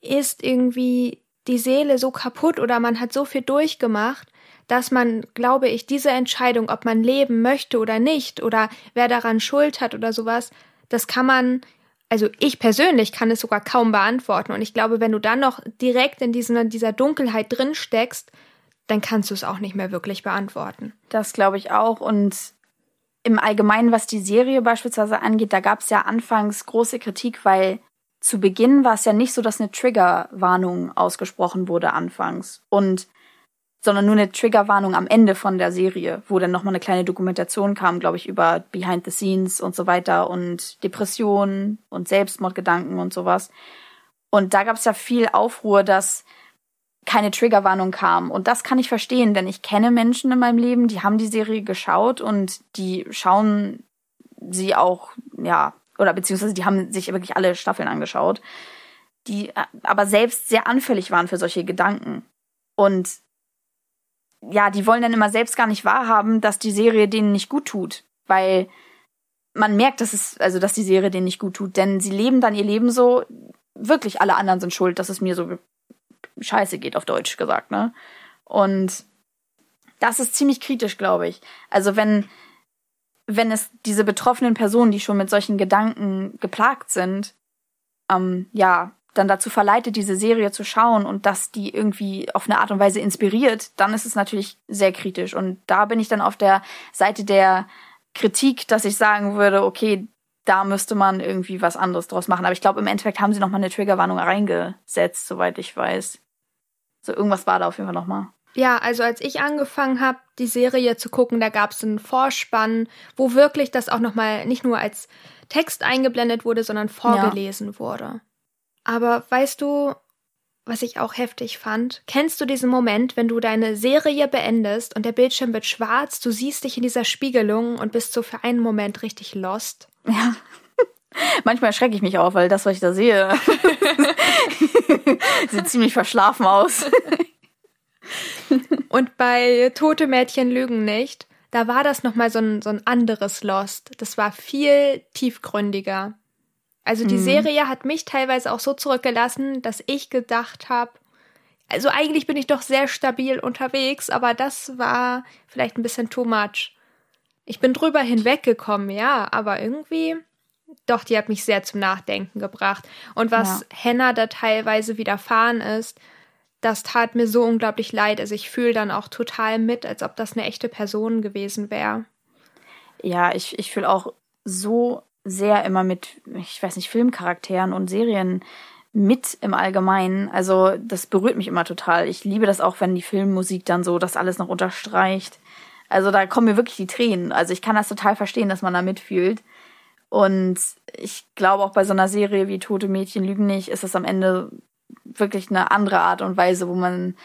ist irgendwie die Seele so kaputt oder man hat so viel durchgemacht, dass man, glaube ich, diese Entscheidung, ob man leben möchte oder nicht oder wer daran Schuld hat oder sowas, das kann man, also ich persönlich kann es sogar kaum beantworten. Und ich glaube, wenn du dann noch direkt in diesen, dieser Dunkelheit drin steckst, dann kannst du es auch nicht mehr wirklich beantworten. Das glaube ich auch. Und im Allgemeinen, was die Serie beispielsweise angeht, da gab es ja anfangs große Kritik, weil zu Beginn war es ja nicht so, dass eine Triggerwarnung ausgesprochen wurde anfangs. Und sondern nur eine Triggerwarnung am Ende von der Serie, wo dann nochmal eine kleine Dokumentation kam, glaube ich, über Behind the Scenes und so weiter und Depressionen und Selbstmordgedanken und sowas. Und da gab es ja viel Aufruhr, dass keine Triggerwarnung kam. Und das kann ich verstehen, denn ich kenne Menschen in meinem Leben, die haben die Serie geschaut und die schauen sie auch, ja, oder beziehungsweise die haben sich wirklich alle Staffeln angeschaut, die äh, aber selbst sehr anfällig waren für solche Gedanken. Und ja, die wollen dann immer selbst gar nicht wahrhaben, dass die Serie denen nicht gut tut, weil man merkt, dass es, also dass die Serie denen nicht gut tut, denn sie leben dann ihr Leben so, wirklich alle anderen sind schuld, dass es mir so scheiße geht, auf Deutsch gesagt, ne? Und das ist ziemlich kritisch, glaube ich. Also wenn wenn es diese betroffenen Personen, die schon mit solchen Gedanken geplagt sind, ähm, ja, dann dazu verleitet, diese Serie zu schauen und dass die irgendwie auf eine Art und Weise inspiriert, dann ist es natürlich sehr kritisch. Und da bin ich dann auf der Seite der Kritik, dass ich sagen würde, okay, da müsste man irgendwie was anderes draus machen. Aber ich glaube, im Endeffekt haben sie noch mal eine Triggerwarnung reingesetzt, soweit ich weiß. So irgendwas war da auf jeden Fall noch mal. Ja, also als ich angefangen habe, die Serie zu gucken, da gab es einen Vorspann, wo wirklich das auch noch mal nicht nur als Text eingeblendet wurde, sondern vorgelesen ja. wurde. Aber weißt du, was ich auch heftig fand? Kennst du diesen Moment, wenn du deine Serie beendest und der Bildschirm wird schwarz, du siehst dich in dieser Spiegelung und bist so für einen Moment richtig lost? Ja. Manchmal erschrecke ich mich auch, weil das, was ich da sehe, sieht ziemlich verschlafen aus. Und bei Tote Mädchen lügen nicht, da war das nochmal so ein, so ein anderes Lost. Das war viel tiefgründiger. Also die mhm. Serie hat mich teilweise auch so zurückgelassen, dass ich gedacht habe, also eigentlich bin ich doch sehr stabil unterwegs, aber das war vielleicht ein bisschen too much. Ich bin drüber hinweggekommen, ja, aber irgendwie, doch, die hat mich sehr zum Nachdenken gebracht. Und was ja. Henna da teilweise widerfahren ist, das tat mir so unglaublich leid. Also ich fühle dann auch total mit, als ob das eine echte Person gewesen wäre. Ja, ich, ich fühle auch so sehr immer mit, ich weiß nicht, Filmcharakteren und Serien mit im Allgemeinen. Also das berührt mich immer total. Ich liebe das auch, wenn die Filmmusik dann so das alles noch unterstreicht. Also da kommen mir wirklich die Tränen. Also ich kann das total verstehen, dass man da mitfühlt. Und ich glaube auch bei so einer Serie wie Tote Mädchen lügen nicht, ist es am Ende wirklich eine andere Art und Weise, wo man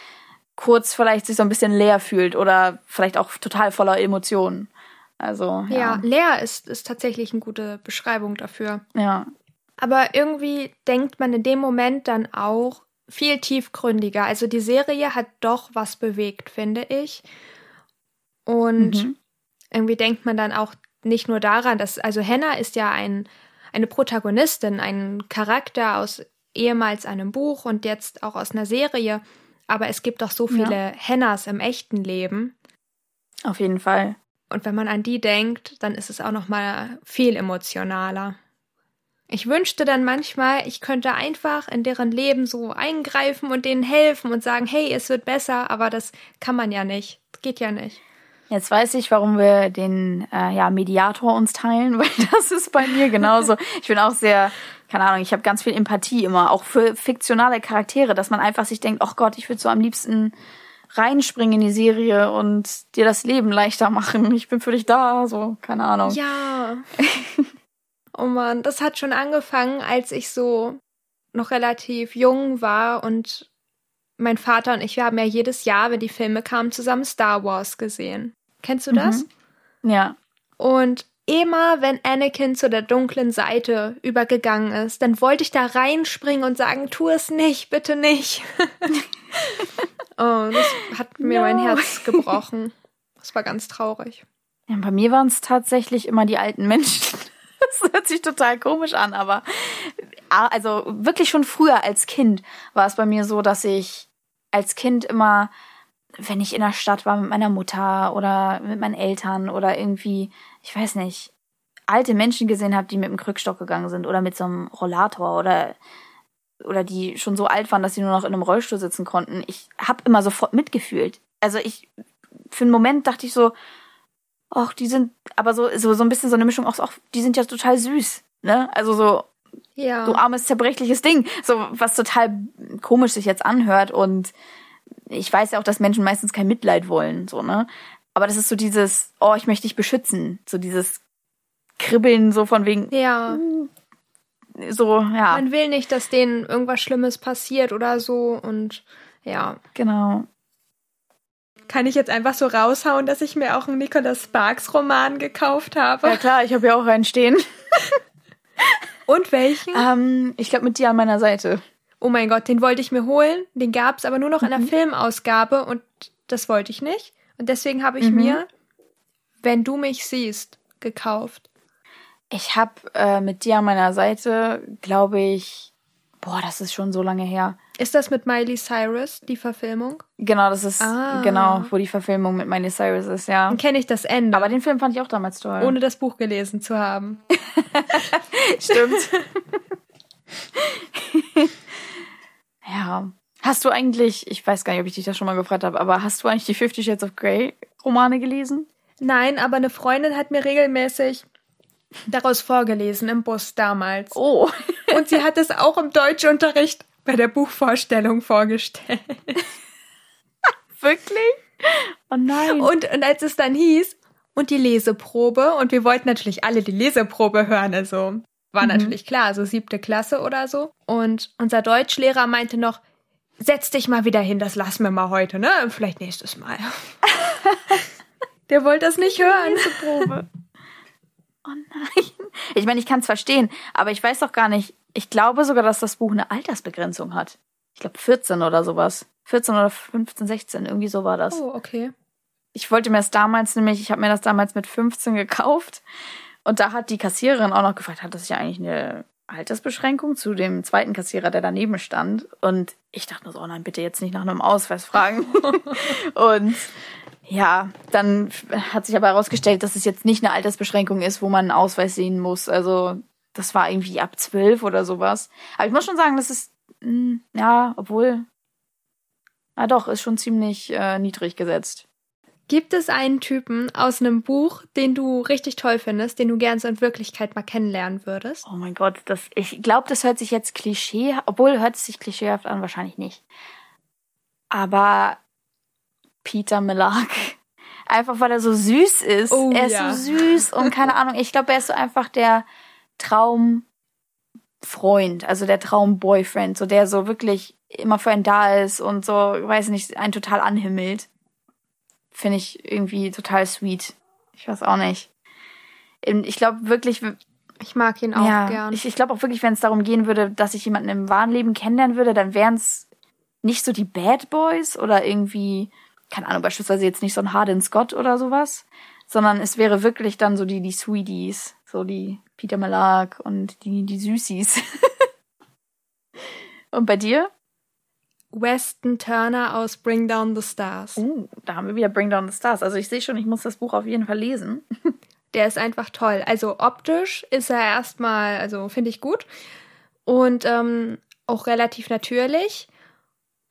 kurz vielleicht sich so ein bisschen leer fühlt oder vielleicht auch total voller Emotionen. Also ja, ja leer ist ist tatsächlich eine gute Beschreibung dafür. Ja. Aber irgendwie denkt man in dem Moment dann auch viel tiefgründiger. Also die Serie hat doch was bewegt, finde ich. Und mhm. irgendwie denkt man dann auch nicht nur daran, dass also Henna ist ja ein eine Protagonistin, ein Charakter aus ehemals einem Buch und jetzt auch aus einer Serie. Aber es gibt doch so viele ja. Hennas im echten Leben. Auf jeden Fall. Und wenn man an die denkt, dann ist es auch noch mal viel emotionaler. Ich wünschte dann manchmal, ich könnte einfach in deren Leben so eingreifen und denen helfen und sagen, hey, es wird besser, aber das kann man ja nicht. Das geht ja nicht. Jetzt weiß ich, warum wir den äh, ja, Mediator uns teilen, weil das ist bei mir genauso. Ich bin auch sehr keine Ahnung, ich habe ganz viel Empathie immer, auch für fiktionale Charaktere, dass man einfach sich denkt, ach Gott, ich würde so am liebsten reinspringen in die Serie und dir das Leben leichter machen. Ich bin für dich da, so, keine Ahnung. Ja. oh man, das hat schon angefangen, als ich so noch relativ jung war und mein Vater und ich, wir haben ja jedes Jahr, wenn die Filme kamen, zusammen Star Wars gesehen. Kennst du das? Mhm. Ja. Und immer wenn Anakin zu der dunklen Seite übergegangen ist, dann wollte ich da reinspringen und sagen, tu es nicht, bitte nicht. oh, das hat mir no. mein Herz gebrochen. Das war ganz traurig. Ja, bei mir waren es tatsächlich immer die alten Menschen. Das hört sich total komisch an, aber also wirklich schon früher als Kind war es bei mir so, dass ich als Kind immer, wenn ich in der Stadt war mit meiner Mutter oder mit meinen Eltern oder irgendwie ich weiß nicht, alte Menschen gesehen habe, die mit dem Krückstock gegangen sind oder mit so einem Rollator oder oder die schon so alt waren, dass sie nur noch in einem Rollstuhl sitzen konnten. Ich habe immer sofort mitgefühlt. Also ich für einen Moment dachte ich so, ach, die sind aber so so so ein bisschen so eine Mischung aus, ach, die sind ja total süß, ne? Also so ja. so armes zerbrechliches Ding, so was total komisch sich jetzt anhört und ich weiß ja auch, dass Menschen meistens kein Mitleid wollen, so, ne? Aber das ist so dieses, oh, ich möchte dich beschützen. So dieses Kribbeln, so von wegen. Ja. So, ja. Man will nicht, dass denen irgendwas Schlimmes passiert oder so und ja. Genau. Kann ich jetzt einfach so raushauen, dass ich mir auch einen Nicholas Sparks Roman gekauft habe? Ja klar, ich habe ja auch einen stehen. und welchen? Ähm, ich glaube mit dir an meiner Seite. Oh mein Gott, den wollte ich mir holen. Den gab es aber nur noch in der mhm. Filmausgabe und das wollte ich nicht. Und deswegen habe ich mhm. mir, wenn du mich siehst, gekauft. Ich habe äh, mit dir an meiner Seite, glaube ich, boah, das ist schon so lange her. Ist das mit Miley Cyrus, die Verfilmung? Genau, das ist ah. genau, wo die Verfilmung mit Miley Cyrus ist, ja. Dann kenne ich das Ende. Aber den Film fand ich auch damals toll. Ohne das Buch gelesen zu haben. Stimmt. ja. Hast du eigentlich, ich weiß gar nicht, ob ich dich das schon mal gefragt habe, aber hast du eigentlich die Fifty Shades of Grey Romane gelesen? Nein, aber eine Freundin hat mir regelmäßig daraus vorgelesen im Bus damals. Oh. Und sie hat es auch im Deutschunterricht bei der Buchvorstellung vorgestellt. Wirklich? Oh nein. Und, und als es dann hieß, und die Leseprobe, und wir wollten natürlich alle die Leseprobe hören, also war mhm. natürlich klar, so siebte Klasse oder so. Und unser Deutschlehrer meinte noch, setz dich mal wieder hin, das lassen wir mal heute, ne? Vielleicht nächstes Mal. Der wollte das nicht hören. Leseprobe. Oh nein. Ich meine, ich kann es verstehen, aber ich weiß doch gar nicht, ich glaube sogar, dass das Buch eine Altersbegrenzung hat. Ich glaube 14 oder sowas. 14 oder 15, 16, irgendwie so war das. Oh, okay. Ich wollte mir das damals nämlich, ich habe mir das damals mit 15 gekauft und da hat die Kassiererin auch noch gefragt, hat das ja eigentlich eine Altersbeschränkung zu dem zweiten Kassierer, der daneben stand. Und ich dachte nur so, oh nein, bitte jetzt nicht nach einem Ausweis fragen. und ja, dann hat sich aber herausgestellt, dass es jetzt nicht eine Altersbeschränkung ist, wo man einen Ausweis sehen muss. Also das war irgendwie ab zwölf oder sowas. Aber ich muss schon sagen, das ist, mh, hm, ja, obwohl, na doch, ist schon ziemlich äh, niedrig gesetzt. Gibt es einen Typen aus einem Buch, den du richtig toll findest, den du gern so in Wirklichkeit mal kennenlernen würdest? Oh mein Gott, das, ich glaube, das hört sich jetzt Klischee, obwohl hört es sich klischeehaft an, wahrscheinlich nicht. Aber Peter Millark. Einfach weil er so süß ist. Oh, er ist ja. so süß und keine Ahnung, ich glaube, er ist so einfach der, Traumfreund, also der Traumboyfriend, so der so wirklich immer für einen da ist und so, weiß nicht, einen total anhimmelt. Finde ich irgendwie total sweet. Ich weiß auch nicht. Ich glaube wirklich, ich mag ihn auch ja, gern. Ich, ich glaube auch wirklich, wenn es darum gehen würde, dass ich jemanden im wahren Leben kennenlernen würde, dann wären es nicht so die Bad Boys oder irgendwie, keine Ahnung, beispielsweise jetzt nicht so ein Harden Scott oder sowas, sondern es wäre wirklich dann so die, die Sweeties, so die Peter Malark und die, die Süßis. und bei dir? Weston Turner aus Bring Down the Stars. Uh, da haben wir wieder Bring Down the Stars. Also ich sehe schon, ich muss das Buch auf jeden Fall lesen. Der ist einfach toll. Also optisch ist er erstmal, also finde ich gut. Und ähm, auch relativ natürlich.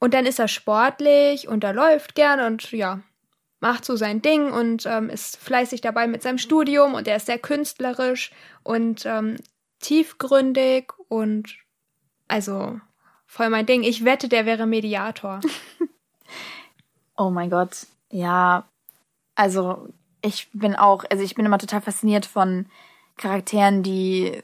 Und dann ist er sportlich und er läuft gern und ja, macht so sein Ding und ähm, ist fleißig dabei mit seinem Studium und er ist sehr künstlerisch und ähm, tiefgründig und also voll mein Ding. Ich wette, der wäre Mediator. oh mein Gott, ja. Also ich bin auch, also ich bin immer total fasziniert von Charakteren, die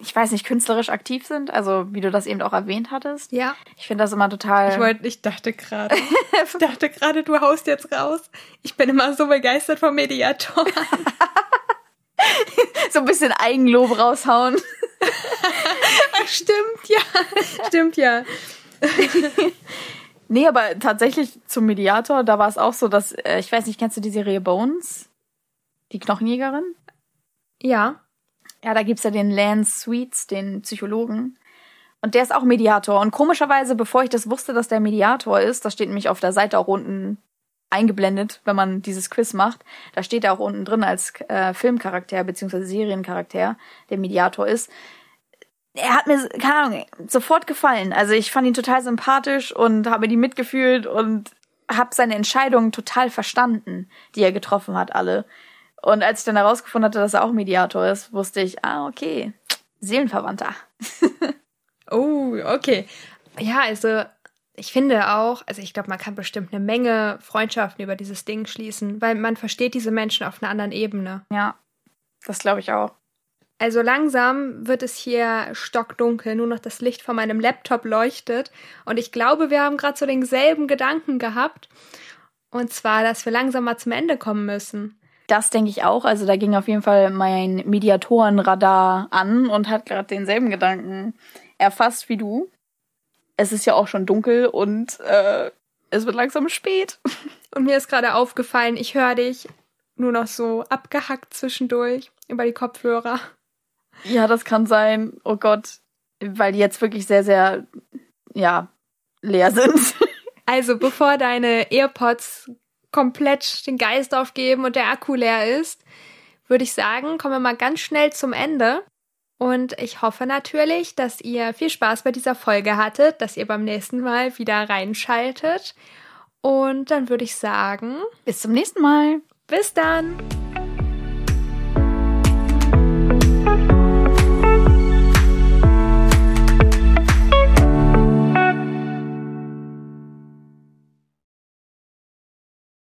ich weiß nicht, künstlerisch aktiv sind, also wie du das eben auch erwähnt hattest. Ja. Ich finde das immer total. Ich wollte, ich dachte gerade, ich dachte gerade, du haust jetzt raus. Ich bin immer so begeistert vom Mediator. so ein bisschen Eigenlob raushauen. stimmt, ja. Stimmt, ja. nee, aber tatsächlich zum Mediator, da war es auch so, dass, äh, ich weiß nicht, kennst du die Serie Bones? Die Knochenjägerin? Ja. Ja, da gibt's ja den Lance Sweets, den Psychologen. Und der ist auch Mediator. Und komischerweise, bevor ich das wusste, dass der Mediator ist, das steht nämlich auf der Seite auch unten eingeblendet, wenn man dieses Quiz macht. Da steht er auch unten drin als äh, Filmcharakter bzw. Seriencharakter, der Mediator ist. Er hat mir, keine Ahnung, sofort gefallen. Also ich fand ihn total sympathisch und habe die mitgefühlt und habe seine Entscheidungen total verstanden, die er getroffen hat, alle. Und als ich dann herausgefunden hatte, dass er auch Mediator ist, wusste ich, ah, okay, Seelenverwandter. oh, okay. Ja, also ich finde auch, also ich glaube, man kann bestimmt eine Menge Freundschaften über dieses Ding schließen, weil man versteht diese Menschen auf einer anderen Ebene. Ja, das glaube ich auch. Also langsam wird es hier stockdunkel, nur noch das Licht von meinem Laptop leuchtet. Und ich glaube, wir haben gerade so denselben Gedanken gehabt. Und zwar, dass wir langsam mal zum Ende kommen müssen. Das denke ich auch. Also da ging auf jeden Fall mein Mediatorenradar an und hat gerade denselben Gedanken erfasst wie du. Es ist ja auch schon dunkel und äh, es wird langsam spät. Und mir ist gerade aufgefallen, ich höre dich nur noch so abgehackt zwischendurch über die Kopfhörer. Ja, das kann sein. Oh Gott. Weil die jetzt wirklich sehr, sehr ja, leer sind. Also, bevor deine AirPods komplett den Geist aufgeben und der Akku leer ist, würde ich sagen, kommen wir mal ganz schnell zum Ende. Und ich hoffe natürlich, dass ihr viel Spaß bei dieser Folge hattet, dass ihr beim nächsten Mal wieder reinschaltet. Und dann würde ich sagen, bis zum nächsten Mal. Bis dann.